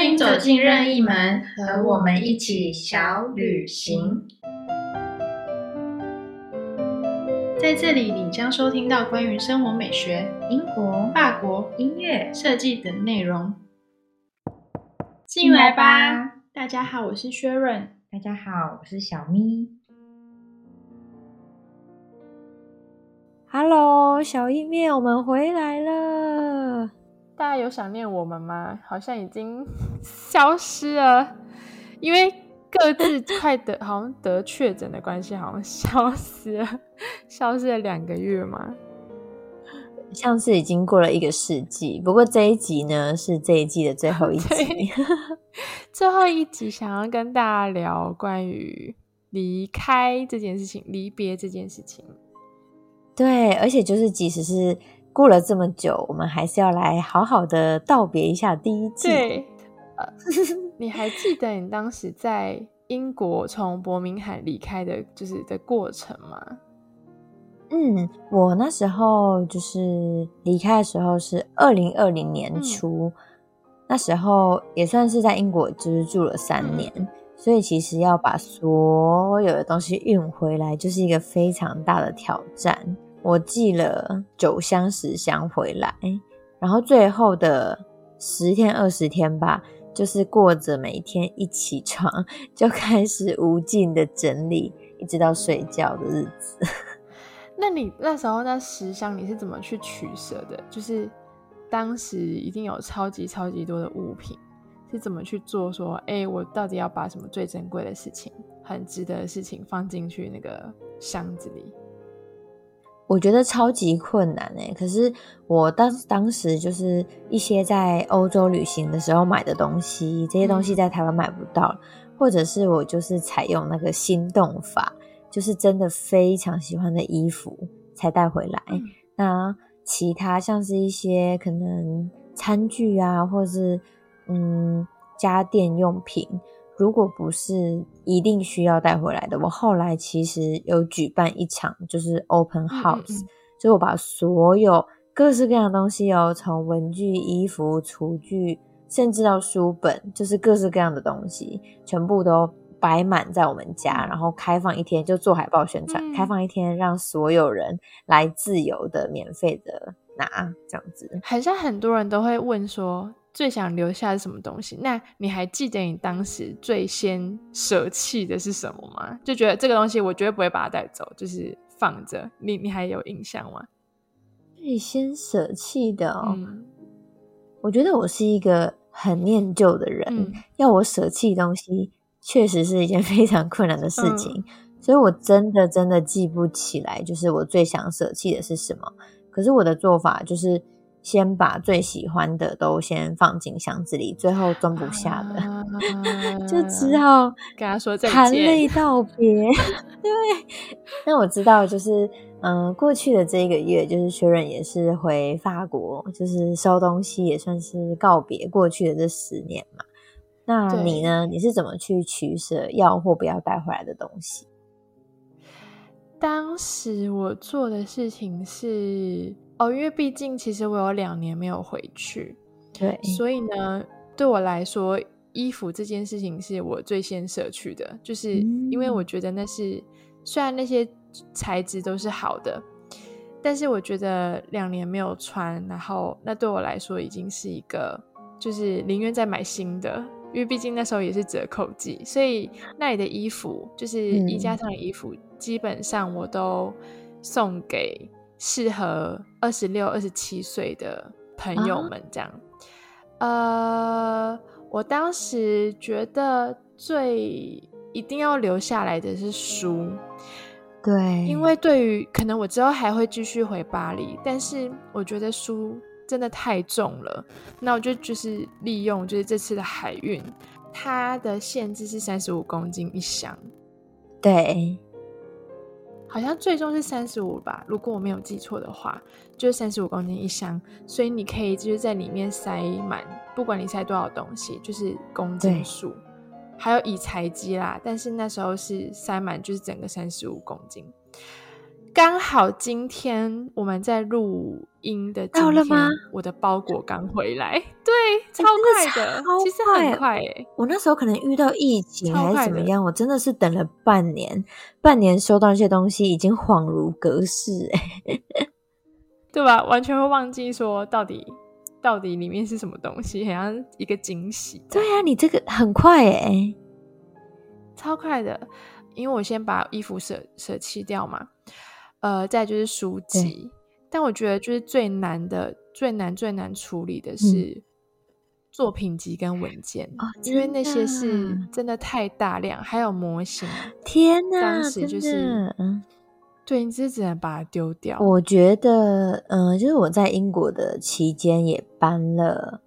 欢迎走进任意门，和我们一起小旅行。在这里，你将收听到关于生活美学、英国、法国、音乐、设计等内容。进来吧！大家好，我是薛润。大家好，我是小咪。Hello，小意面，我们回来了。大家有想念我们吗？好像已经 消失了，因为。各自快得 好像得确诊的关系，好像消失了，消失了两个月嘛，像是已经过了一个世纪。不过这一集呢，是这一季的最后一集，最后一集想要跟大家聊关于离开这件事情，离别这件事情。对，而且就是即使是过了这么久，我们还是要来好好的道别一下第一季。对。你还记得你当时在英国从伯明翰离开的，就是的过程吗？嗯，我那时候就是离开的时候是二零二零年初，那时候也算是在英国就是住了三年，所以其实要把所有的东西运回来，就是一个非常大的挑战。我寄了九箱十箱回来，然后最后的十天二十天吧。就是过着每一天一起床就开始无尽的整理，一直到睡觉的日子。那你那时候那十箱你是怎么去取舍的？就是当时一定有超级超级多的物品，是怎么去做？说，哎，我到底要把什么最珍贵的事情、很值得的事情放进去那个箱子里？我觉得超级困难哎，可是我当当时就是一些在欧洲旅行的时候买的东西，这些东西在台湾买不到，或者是我就是采用那个心动法，就是真的非常喜欢的衣服才带回来。那其他像是一些可能餐具啊，或是嗯家电用品。如果不是一定需要带回来的，我后来其实有举办一场，就是 open house，就我把所有各式各样的东西哦，从文具、衣服、厨具，甚至到书本，就是各式各样的东西，全部都摆满在我们家，然后开放一天，就做海报宣传，开放一天，让所有人来自由的、免费的拿，这样子。好像很多人都会问说。最想留下是什么东西？那你还记得你当时最先舍弃的是什么吗？就觉得这个东西我绝对不会把它带走，就是放着。你你还有印象吗？最先舍弃的哦，我觉得我是一个很念旧的人，要我舍弃东西，确实是一件 非常困难的事情。所以我真的真的记不起来，就是我最想舍弃的是什么。可是我的做法就是。先把最喜欢的都先放进箱子里，最后装不下的，就只好跟他说再见，含泪道别。对，那我知道，就是嗯，过去的这一个月，就是确认也是回法国，就是收东西，也算是告别过去的这十年嘛。那你呢？你是怎么去取舍要或不要带回来的东西？当时我做的事情是。哦，因为毕竟其实我有两年没有回去，对，所以呢，对我来说，衣服这件事情是我最先舍去的，就是因为我觉得那是虽然那些材质都是好的，但是我觉得两年没有穿，然后那对我来说已经是一个，就是宁愿再买新的，因为毕竟那时候也是折扣季，所以那里的衣服，就是衣架上的衣服，基本上我都送给。适合二十六、二十七岁的朋友们这样。呃，我当时觉得最一定要留下来的是书，对，因为对于可能我之后还会继续回巴黎，但是我觉得书真的太重了。那我就就是利用就是这次的海运，它的限制是三十五公斤一箱，对。好像最终是三十五吧，如果我没有记错的话，就是三十五公斤一箱，所以你可以就是在里面塞满，不管你塞多少东西，就是公斤数，还有以材机啦。但是那时候是塞满，就是整个三十五公斤。刚好今天我们在录音的到了吗？我的包裹刚回来，对，超快的，其实很快诶。我那时候可能遇到疫情还是怎么样，我真的是等了半年，半年收到那些东西已经恍如隔世诶，对吧？完全会忘记说到底到底里面是什么东西，好像一个惊喜。对啊，你这个很快诶，超快的，因为我先把衣服舍舍弃掉嘛，呃，再就是书籍。但我觉得，就是最难的、最难、最难处理的是作品集跟文件，因为那些是真的太大量，还有模型。天哪！当时就是，对，你只只能把它丢掉。我觉得，嗯，就是我在英国的期间也搬了，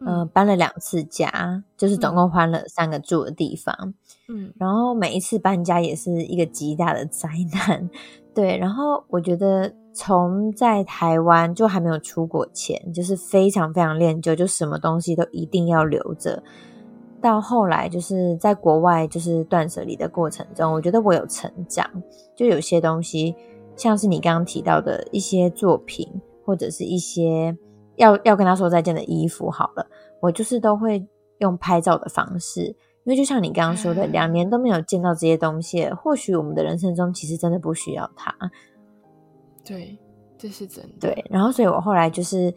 嗯，搬了两次家，就是总共换了三个住的地方。嗯，然后每一次搬家也是一个极大的灾难。对，然后我觉得。从在台湾就还没有出国前，就是非常非常恋旧，就什么东西都一定要留着。到后来就是在国外，就是断舍离的过程中，我觉得我有成长。就有些东西，像是你刚刚提到的一些作品，或者是一些要要跟他说再见的衣服，好了，我就是都会用拍照的方式，因为就像你刚刚说的，两年都没有见到这些东西，或许我们的人生中其实真的不需要它。对，这是真的。对，然后所以我后来就是，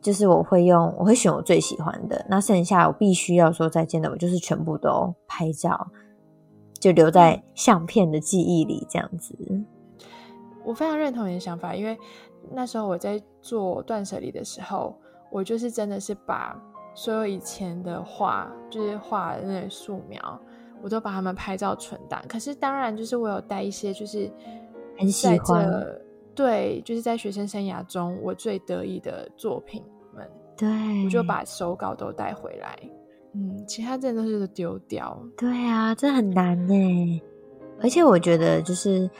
就是我会用，我会选我最喜欢的，那剩下我必须要说再见的，我就是全部都拍照，就留在相片的记忆里，这样子。我非常认同你的想法，因为那时候我在做断舍离的时候，我就是真的是把所有以前的画，就是画的那些素描，我都把它们拍照存档。可是当然，就是我有带一些，就是很喜欢。对，就是在学生生涯中，我最得意的作品们，对我就把手稿都带回来。嗯，其他真的都是丢掉。对啊，这很难呢。而且我觉得，就是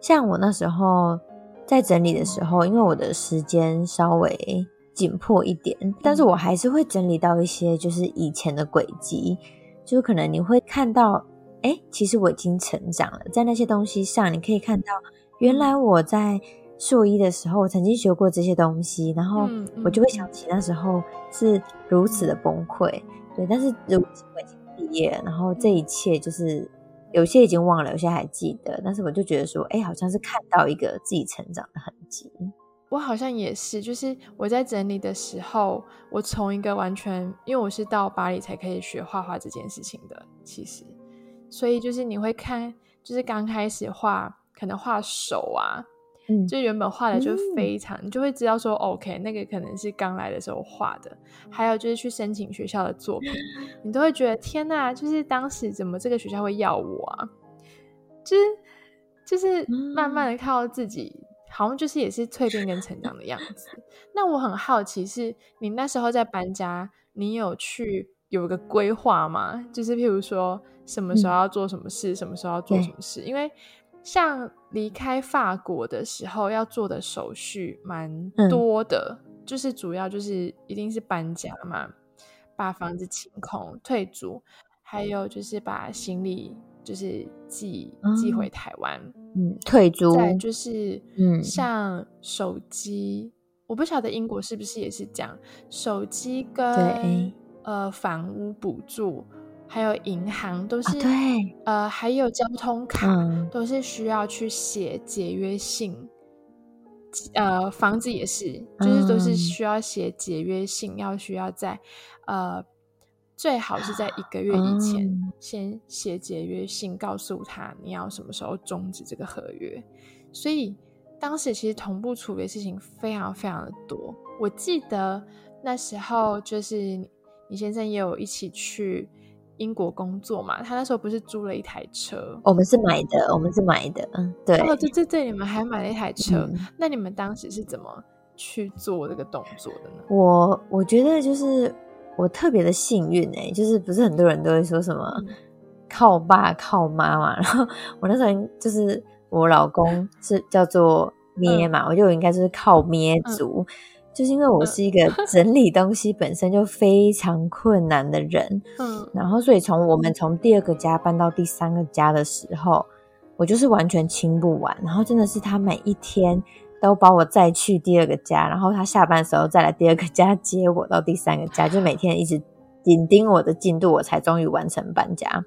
像我那时候在整理的时候，因为我的时间稍微紧迫一点，但是我还是会整理到一些就是以前的轨迹，就可能你会看到，哎，其实我已经成长了，在那些东西上，你可以看到。原来我在硕一的时候，我曾经学过这些东西，然后我就会想起那时候是如此的崩溃，对。但是如今我已经毕业了，然后这一切就是有些已经忘了，有些还记得。但是我就觉得说，哎，好像是看到一个自己成长的痕迹。我好像也是，就是我在整理的时候，我从一个完全，因为我是到巴黎才可以学画画这件事情的，其实，所以就是你会看，就是刚开始画。可能画手啊，嗯，就原本画的就非常，你就会知道说，OK，那个可能是刚来的时候画的。还有就是去申请学校的作品，你都会觉得天哪，就是当时怎么这个学校会要我啊？就是就是慢慢的靠自己，好像就是也是蜕变跟成长的样子。那我很好奇，是你那时候在搬家，你有去有一个规划吗？就是譬如说什么时候要做什么事，什么时候要做什么事，因为。像离开法国的时候要做的手续蛮多的，就是主要就是一定是搬家嘛，把房子清空、退租，还有就是把行李就是寄寄回台湾。嗯，退租。再就是嗯，像手机，我不晓得英国是不是也是这样，手机跟呃房屋补助。还有银行都是对，呃，还有交通卡都是需要去写解约信，呃，房子也是，就是都是需要写解约信，要需要在呃，最好是在一个月以前先写解约信，告诉他你要什么时候终止这个合约。所以当时其实同步处理的事情非常非常的多。我记得那时候就是你先生也有一起去。英国工作嘛，他那时候不是租了一台车？我们是买的，我们是买的，嗯，对。哦，对对对，你们还买了一台车，那你们当时是怎么去做这个动作的呢？我我觉得就是我特别的幸运哎，就是不是很多人都会说什么靠爸靠妈嘛，然后我那时候就是我老公是叫做咩嘛，我就应该就是靠咩族。就是因为我是一个整理东西本身就非常困难的人，嗯，然后所以从我们从第二个家搬到第三个家的时候，我就是完全清不完，然后真的是他每一天都把我再去第二个家，然后他下班的时候再来第二个家接我到第三个家，就每天一直紧盯我的进度，我才终于完成搬家。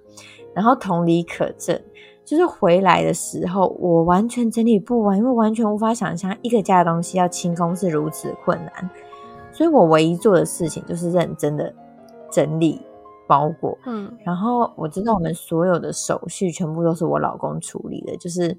然后同理可证，就是回来的时候我完全整理不完，因为完全无法想象一个家的东西要清空是如此困难。所以我唯一做的事情就是认真的整理包裹，嗯，然后我知道我们所有的手续全部都是我老公处理的，就是。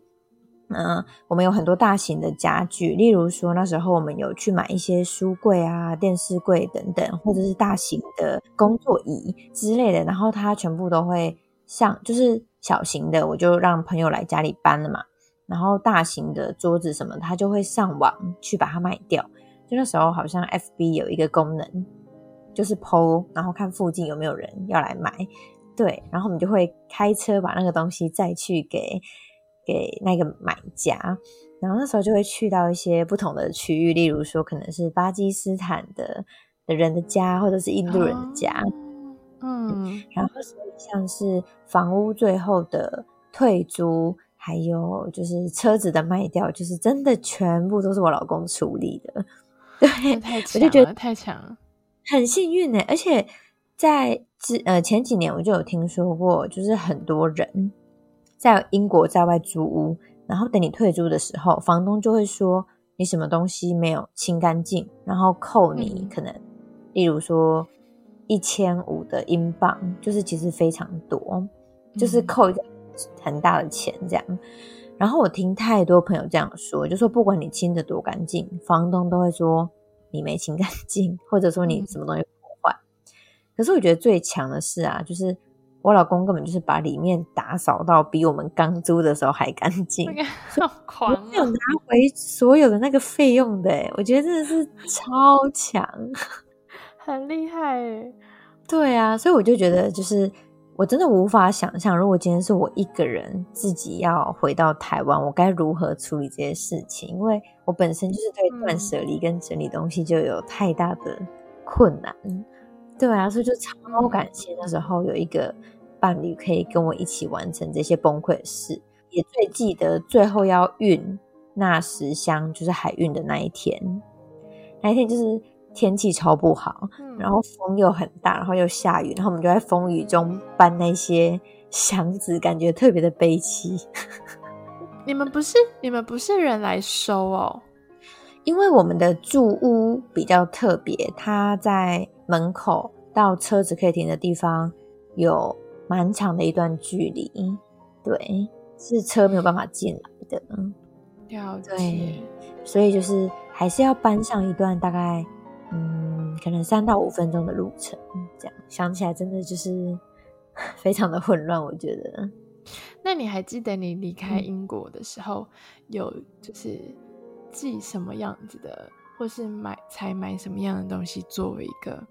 嗯，我们有很多大型的家具，例如说那时候我们有去买一些书柜啊、电视柜等等，或者是大型的工作椅之类的，然后他全部都会像就是小型的，我就让朋友来家里搬了嘛。然后大型的桌子什么，他就会上网去把它卖掉。就那时候好像 FB 有一个功能，就是 PO，然后看附近有没有人要来买，对，然后我们就会开车把那个东西再去给。给那个买家，然后那时候就会去到一些不同的区域，例如说可能是巴基斯坦的的人的家，或者是印度人的家，嗯，然后像是房屋最后的退租，还有就是车子的卖掉，就是真的全部都是我老公处理的。对，我就觉得太强了，很幸运呢。而且在之呃前几年我就有听说过，就是很多人。在英国在外租屋，然后等你退租的时候，房东就会说你什么东西没有清干净，然后扣你可能，例如说一千五的英镑，就是其实非常多，就是扣一个很大的钱这样。然后我听太多朋友这样说，就说不管你清的多干净，房东都会说你没清干净，或者说你什么东西破坏。可是我觉得最强的是啊，就是。我老公根本就是把里面打扫到比我们刚租的时候还干净，狂，没有拿回所有的那个费用的，我觉得真的是超强，很厉害诶。对啊，所以我就觉得，就是我真的无法想象，如果今天是我一个人自己要回到台湾，我该如何处理这些事情？因为我本身就是对断舍离跟整理东西就有太大的困难。对啊，所以就超感谢那时候有一个伴侣可以跟我一起完成这些崩溃的事，也最记得最后要运那十箱就是海运的那一天，那一天就是天气超不好，然后风又很大，然后又下雨，然后我们就在风雨中搬那些箱子，感觉特别的悲凄。你们不是你们不是人来收哦？因为我们的住屋比较特别，它在门口到车子可以停的地方有蛮长的一段距离，对，是车没有办法进来的。了解，所以就是还是要搬上一段大概嗯，可能三到五分钟的路程。这样想起来真的就是 非常的混乱，我觉得。那你还记得你离开英国的时候有就是？寄什么样子的，或是买才买什么样的东西作为一个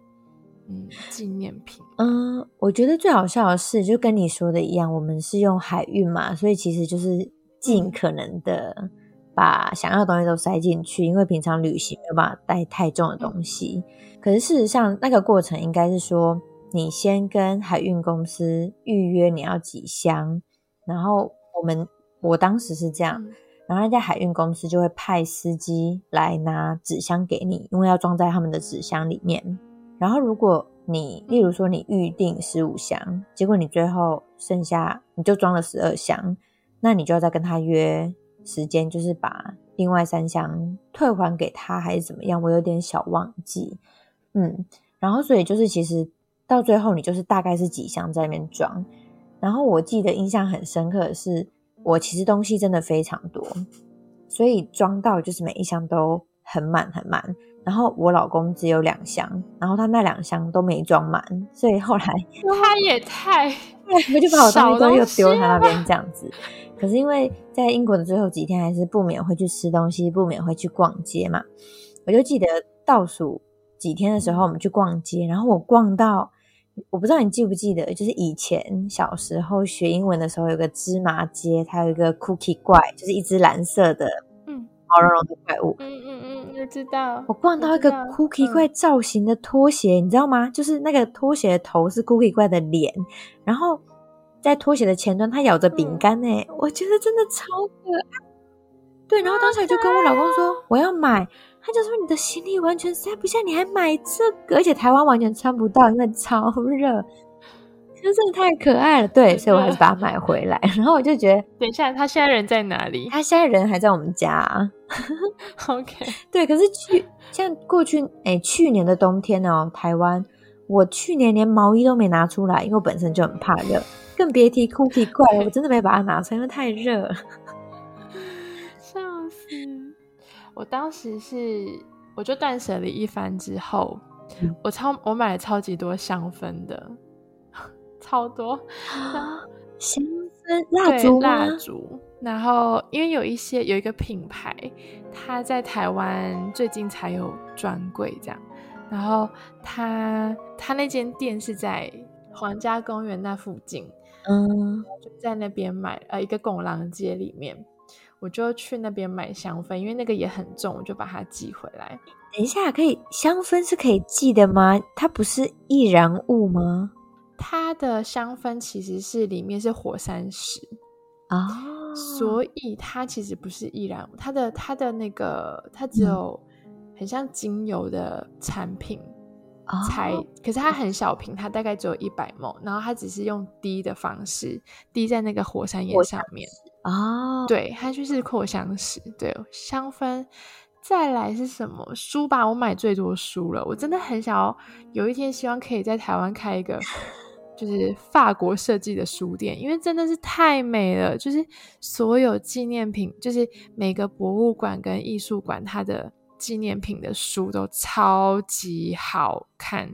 嗯纪念品？嗯，我觉得最好笑的是，就跟你说的一样，我们是用海运嘛，所以其实就是尽可能的把想要的东西都塞进去，因为平常旅行没有办法带太重的东西。可是事实上，那个过程应该是说，你先跟海运公司预约你要几箱，然后我们我当时是这样。然后那家海运公司就会派司机来拿纸箱给你，因为要装在他们的纸箱里面。然后如果你，例如说你预定十五箱，结果你最后剩下你就装了十二箱，那你就要再跟他约时间，就是把另外三箱退还给他，还是怎么样？我有点小忘记。嗯，然后所以就是其实到最后你就是大概是几箱在那边装。然后我记得印象很深刻的是。我其实东西真的非常多，所以装到就是每一箱都很满很满。然后我老公只有两箱，然后他那两箱都没装满，所以后来他也太，我就把我东西都又丢他那边 这样子。可是因为在英国的最后几天，还是不免会去吃东西，不免会去逛街嘛。我就记得倒数几天的时候，我们去逛街，然后我逛到。我不知道你记不记得，就是以前小时候学英文的时候，有个芝麻街，它有一个 Cookie 怪，就是一只蓝色的，嗯，毛茸茸的怪物。嗯嗯嗯，我知道。我逛到一个 Cookie 怪造型的拖鞋，你知道吗？就是那个拖鞋的头是 Cookie 怪的脸，然后在拖鞋的前端，它咬着饼干呢。我觉得真的超可爱。对，然后当时就跟我老公说我要买，他就说你的行李完全塞不下，你还买这个，而且台湾完全穿不到，因为超热。真的太可爱了，对，所以我还是把它买回来。然后我就觉得，等一下，他现在人在哪里？他现在人还在我们家。OK，对，可是去像过去，哎，去年的冬天哦，台湾，我去年连毛衣都没拿出来，因为我本身就很怕热，更别提 Cookie 怪了，我真的没把它拿出来，因为太热。笑死！我当时是，我就断舍离一番之后，我超我买了超级多香氛的。超多香氛蜡烛蜡烛，然后因为有一些有一个品牌，它在台湾最近才有专柜这样，然后它它那间店是在皇家公园那附近，嗯，就在那边买呃一个拱廊街里面，我就去那边买香氛，因为那个也很重，我就把它寄回来。等一下，可以香氛是可以寄的吗？它不是易燃物吗？它的香氛其实是里面是火山石啊，所以它其实不是易燃物。它的它的那个它只有很像精油的产品才，可是它很小瓶，它大概只有一百毫然后它只是用滴的方式滴在那个火山岩上面哦，对，它就是扩香石。对，香氛再来是什么书吧？我买最多书了，我真的很想要有一天希望可以在台湾开一个。就是法国设计的书店，因为真的是太美了。就是所有纪念品，就是每个博物馆跟艺术馆，它的纪念品的书都超级好看，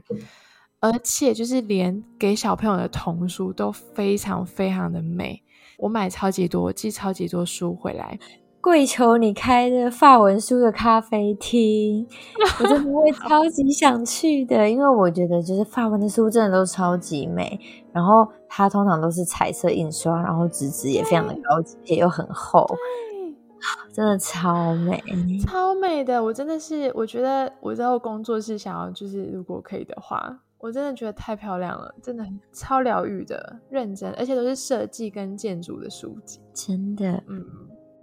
而且就是连给小朋友的童书都非常非常的美。我买超级多，寄超级多书回来。跪求你开的法文书的咖啡厅，我真的会超级想去的，因为我觉得就是法文的书真的都超级美，然后它通常都是彩色印刷，然后纸质也非常的高级，也又很厚，真的超美，超美的。我真的是，我觉得我之后工作是想要，就是如果可以的话，我真的觉得太漂亮了，真的超疗愈的，认真，而且都是设计跟建筑的书籍，真的，嗯。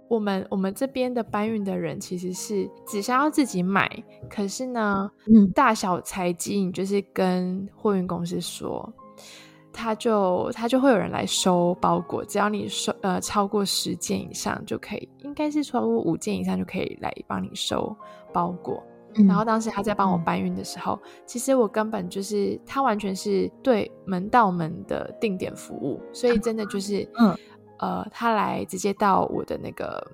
我们我们这边的搬运的人其实是只想要自己买，可是呢，嗯，大小财经就是跟货运公司说，他就他就会有人来收包裹，只要你收呃超过十件以上就可以，应该是超过五件以上就可以来帮你收包裹。然后当时他在帮我搬运的时候，其实我根本就是他完全是对门到门的定点服务，所以真的就是嗯。呃，他来直接到我的那个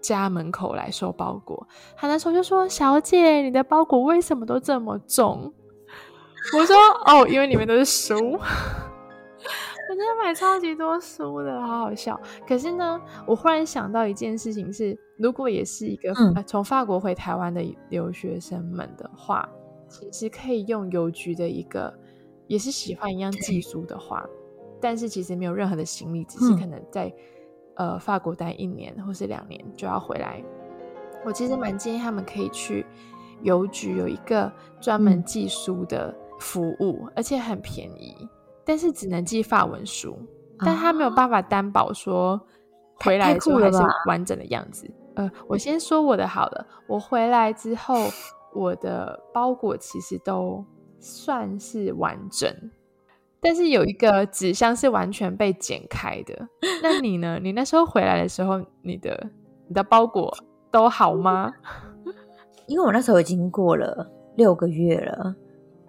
家门口来收包裹。他那时候就说：“小姐，你的包裹为什么都这么重？” 我说：“哦，因为里面都是书。”我真的买超级多书的，好好笑。可是呢，我忽然想到一件事情是：如果也是一个从法国回台湾的留学生们的话，其实可以用邮局的一个，也是喜欢一样寄书的话。但是其实没有任何的行李，只是可能在呃法国待一年或是两年就要回来。我其实蛮建议他们可以去邮局有一个专门寄书的服务，而且很便宜。但是只能寄法文书，但他没有办法担保说回来之后还是完整的样子。呃，我先说我的好了，我回来之后，我的包裹其实都算是完整。但是有一个纸箱是完全被剪开的，那你呢？你那时候回来的时候，你的你的包裹都好吗？因为我那时候已经过了六个月了，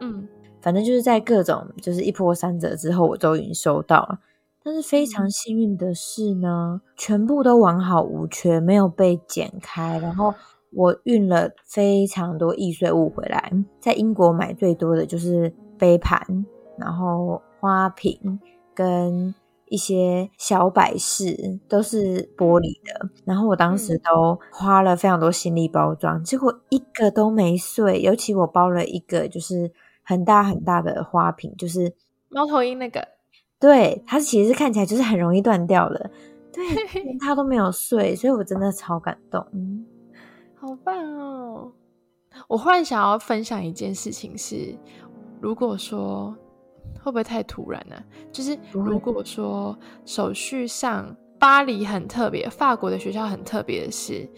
嗯，反正就是在各种就是一波三折之后，我都已经收到了。但是非常幸运的是呢，全部都完好无缺，没有被剪开。然后我运了非常多易碎物回来，在英国买最多的就是杯盘。然后花瓶跟一些小摆饰都是玻璃的，然后我当时都花了非常多心力包装，结果一个都没碎。尤其我包了一个就是很大很大的花瓶，就是猫头鹰那个，对，它其实看起来就是很容易断掉的，对，它都没有碎，所以我真的超感动，好棒哦！我忽然想要分享一件事情是，如果说。会不会太突然呢？就是如果说手续上巴黎很特别，法国的学校很特别的是，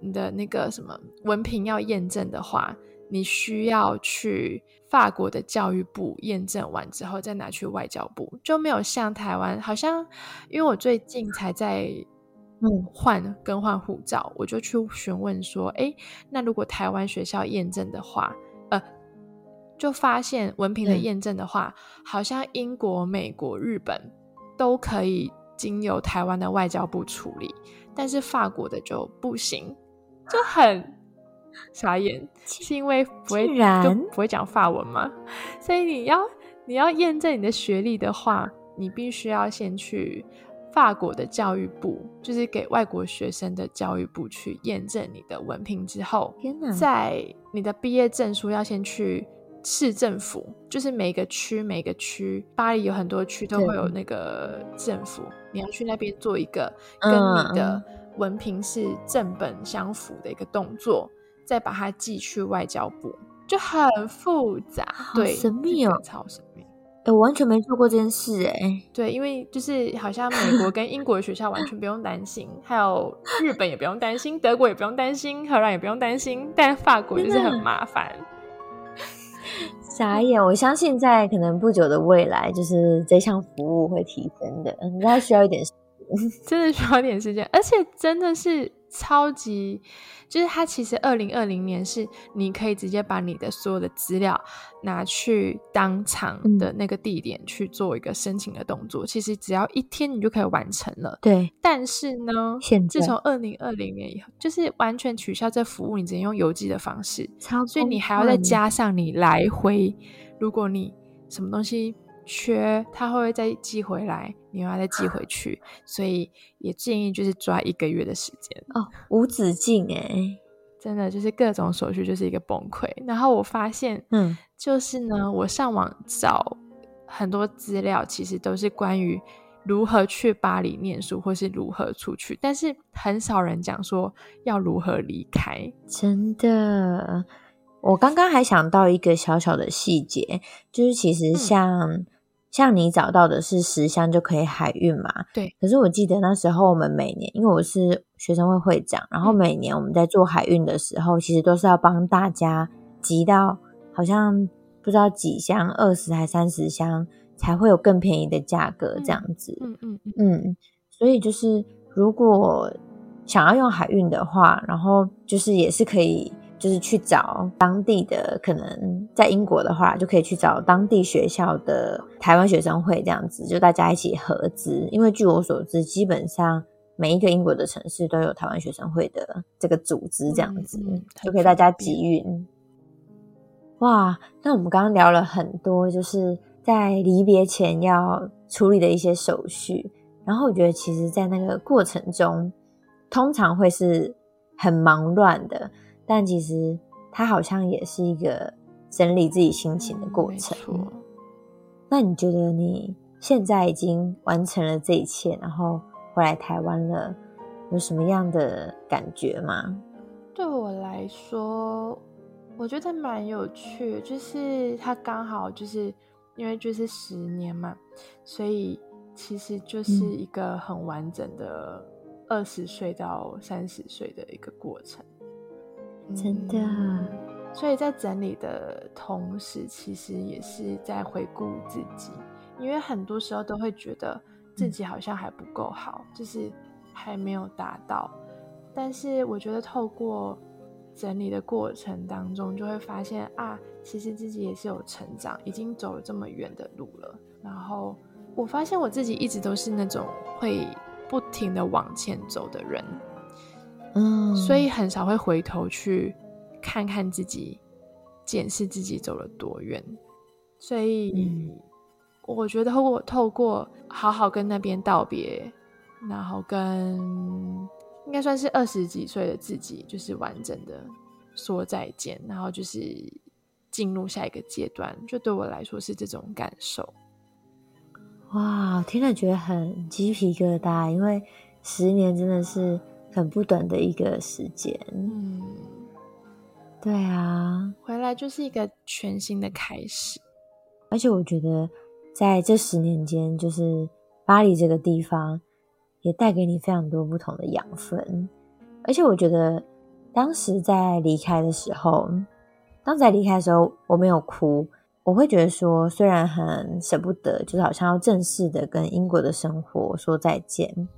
你的那个什么文凭要验证的话，你需要去法国的教育部验证完之后，再拿去外交部，就没有像台湾，好像因为我最近才在嗯。换更换护照，我就去询问说，哎，那如果台湾学校验证的话，呃，就发现文凭的验证的话，好像英国、美国、日本都可以。经由台湾的外交部处理，但是法国的就不行，就很傻眼，是因为不会就不会讲法文嘛？所以你要你要验证你的学历的话，你必须要先去法国的教育部，就是给外国学生的教育部去验证你的文凭之后，在你的毕业证书要先去。市政府就是每个区每个区，巴黎有很多区都会有那个政府，你要去那边做一个跟你的文凭是正本相符的一个动作，再把它寄去外交部，就很复杂，对，神秘哦，超神秘。哎，我完全没做过这件事，哎，对，因为就是好像美国跟英国的学校完全不用担心，还有日本也不用担心，德国也不用担心，荷兰也不用担心，但法国就是很麻烦。傻眼！我相信在可能不久的未来，就是这项服务会提升的。嗯，那需要一点，真的需要一点时间，而且真的是。超级，就是它其实二零二零年是你可以直接把你的所有的资料拿去当场的那个地点去做一个申请的动作，其实只要一天你就可以完成了。对，但是呢，自从二零二零年以后，就是完全取消这服务，你只能用邮寄的方式，所以你还要再加上你来回，如果你什么东西。缺他会不会再寄回来？你又要再寄回去，所以也建议就是抓一个月的时间哦，无止境哎，真的就是各种手续就是一个崩溃。然后我发现，嗯，就是呢，我上网找很多资料，其实都是关于如何去巴黎念书，或是如何出去，但是很少人讲说要如何离开，真的。我刚刚还想到一个小小的细节，就是其实像。像你找到的是十箱就可以海运嘛？对。可是我记得那时候我们每年，因为我是学生会会长，然后每年我们在做海运的时候，其实都是要帮大家集到好像不知道几箱，二十还三十箱，才会有更便宜的价格这样子。嗯嗯嗯。所以就是如果想要用海运的话，然后就是也是可以。就是去找当地的，可能在英国的话，就可以去找当地学校的台湾学生会这样子，就大家一起合资。因为据我所知，基本上每一个英国的城市都有台湾学生会的这个组织，这样子就可以大家集运。哇，那我们刚刚聊了很多，就是在离别前要处理的一些手续。然后我觉得，其实，在那个过程中，通常会是很忙乱的。但其实它好像也是一个整理自己心情的过程。那你觉得你现在已经完成了这一切，然后回来台湾了，有什么样的感觉吗？对我来说，我觉得蛮有趣，就是它刚好就是因为就是十年嘛，所以其实就是一个很完整的二十岁到三十岁的一个过程。真的，所以在整理的同时，其实也是在回顾自己，因为很多时候都会觉得自己好像还不够好，就是还没有达到。但是我觉得透过整理的过程当中，就会发现啊，其实自己也是有成长，已经走了这么远的路了。然后我发现我自己一直都是那种会不停的往前走的人。嗯，所以很少会回头去看看自己，检视自己走了多远。所以我觉得透过透过好好跟那边道别，然后跟应该算是二十几岁的自己，就是完整的说再见，然后就是进入下一个阶段。就对我来说是这种感受。哇，听了觉得很鸡皮疙瘩，因为十年真的是。很不短的一个时间，嗯，对啊，回来就是一个全新的开始。而且我觉得，在这十年间，就是巴黎这个地方，也带给你非常多不同的养分。而且我觉得，当时在离开的时候，当时在离开的时候，我没有哭。我会觉得说，虽然很舍不得，就是好像要正式的跟英国的生活说再见，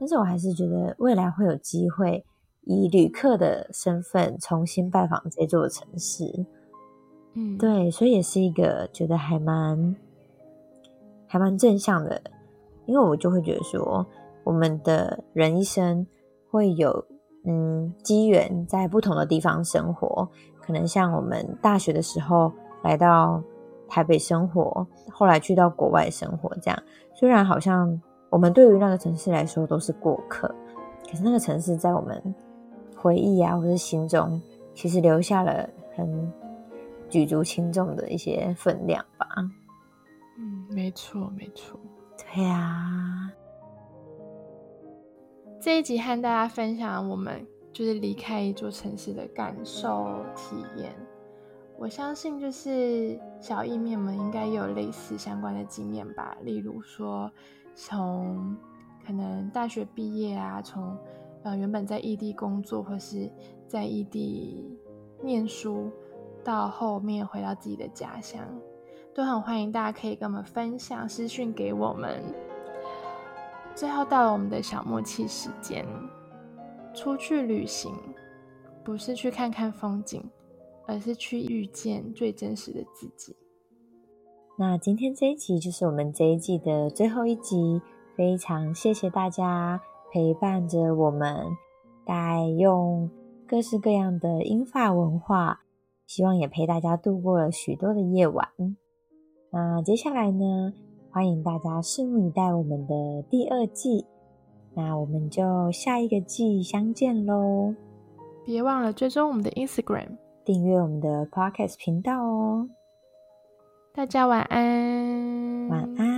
但是我还是觉得未来会有机会以旅客的身份重新拜访这座城市。嗯，对，所以也是一个觉得还蛮还蛮正向的，因为我就会觉得说，我们的人一生会有嗯机缘在不同的地方生活，可能像我们大学的时候来到台北生活，后来去到国外生活，这样。虽然好像我们对于那个城市来说都是过客，可是那个城市在我们回忆啊或者心中，其实留下了很。举足轻重的一些分量吧。嗯，没错，没错。对呀。这一集和大家分享我们就是离开一座城市的感受体验。我相信，就是小意面们应该也有类似相关的经验吧。例如说，从可能大学毕业啊，从呃原本在异地工作或是在异地念书。到后面回到自己的家乡，都很欢迎大家可以跟我们分享私讯给我们。最后到了我们的小默契时间，出去旅行不是去看看风景，而是去遇见最真实的自己。那今天这一集就是我们这一季的最后一集，非常谢谢大家陪伴着我们，带用各式各样的英法文化。希望也陪大家度过了许多的夜晚。那接下来呢，欢迎大家拭目以待我们的第二季。那我们就下一个季相见喽！别忘了追踪我们的 Instagram，订阅我们的 Podcast 频道哦。大家晚安，晚安。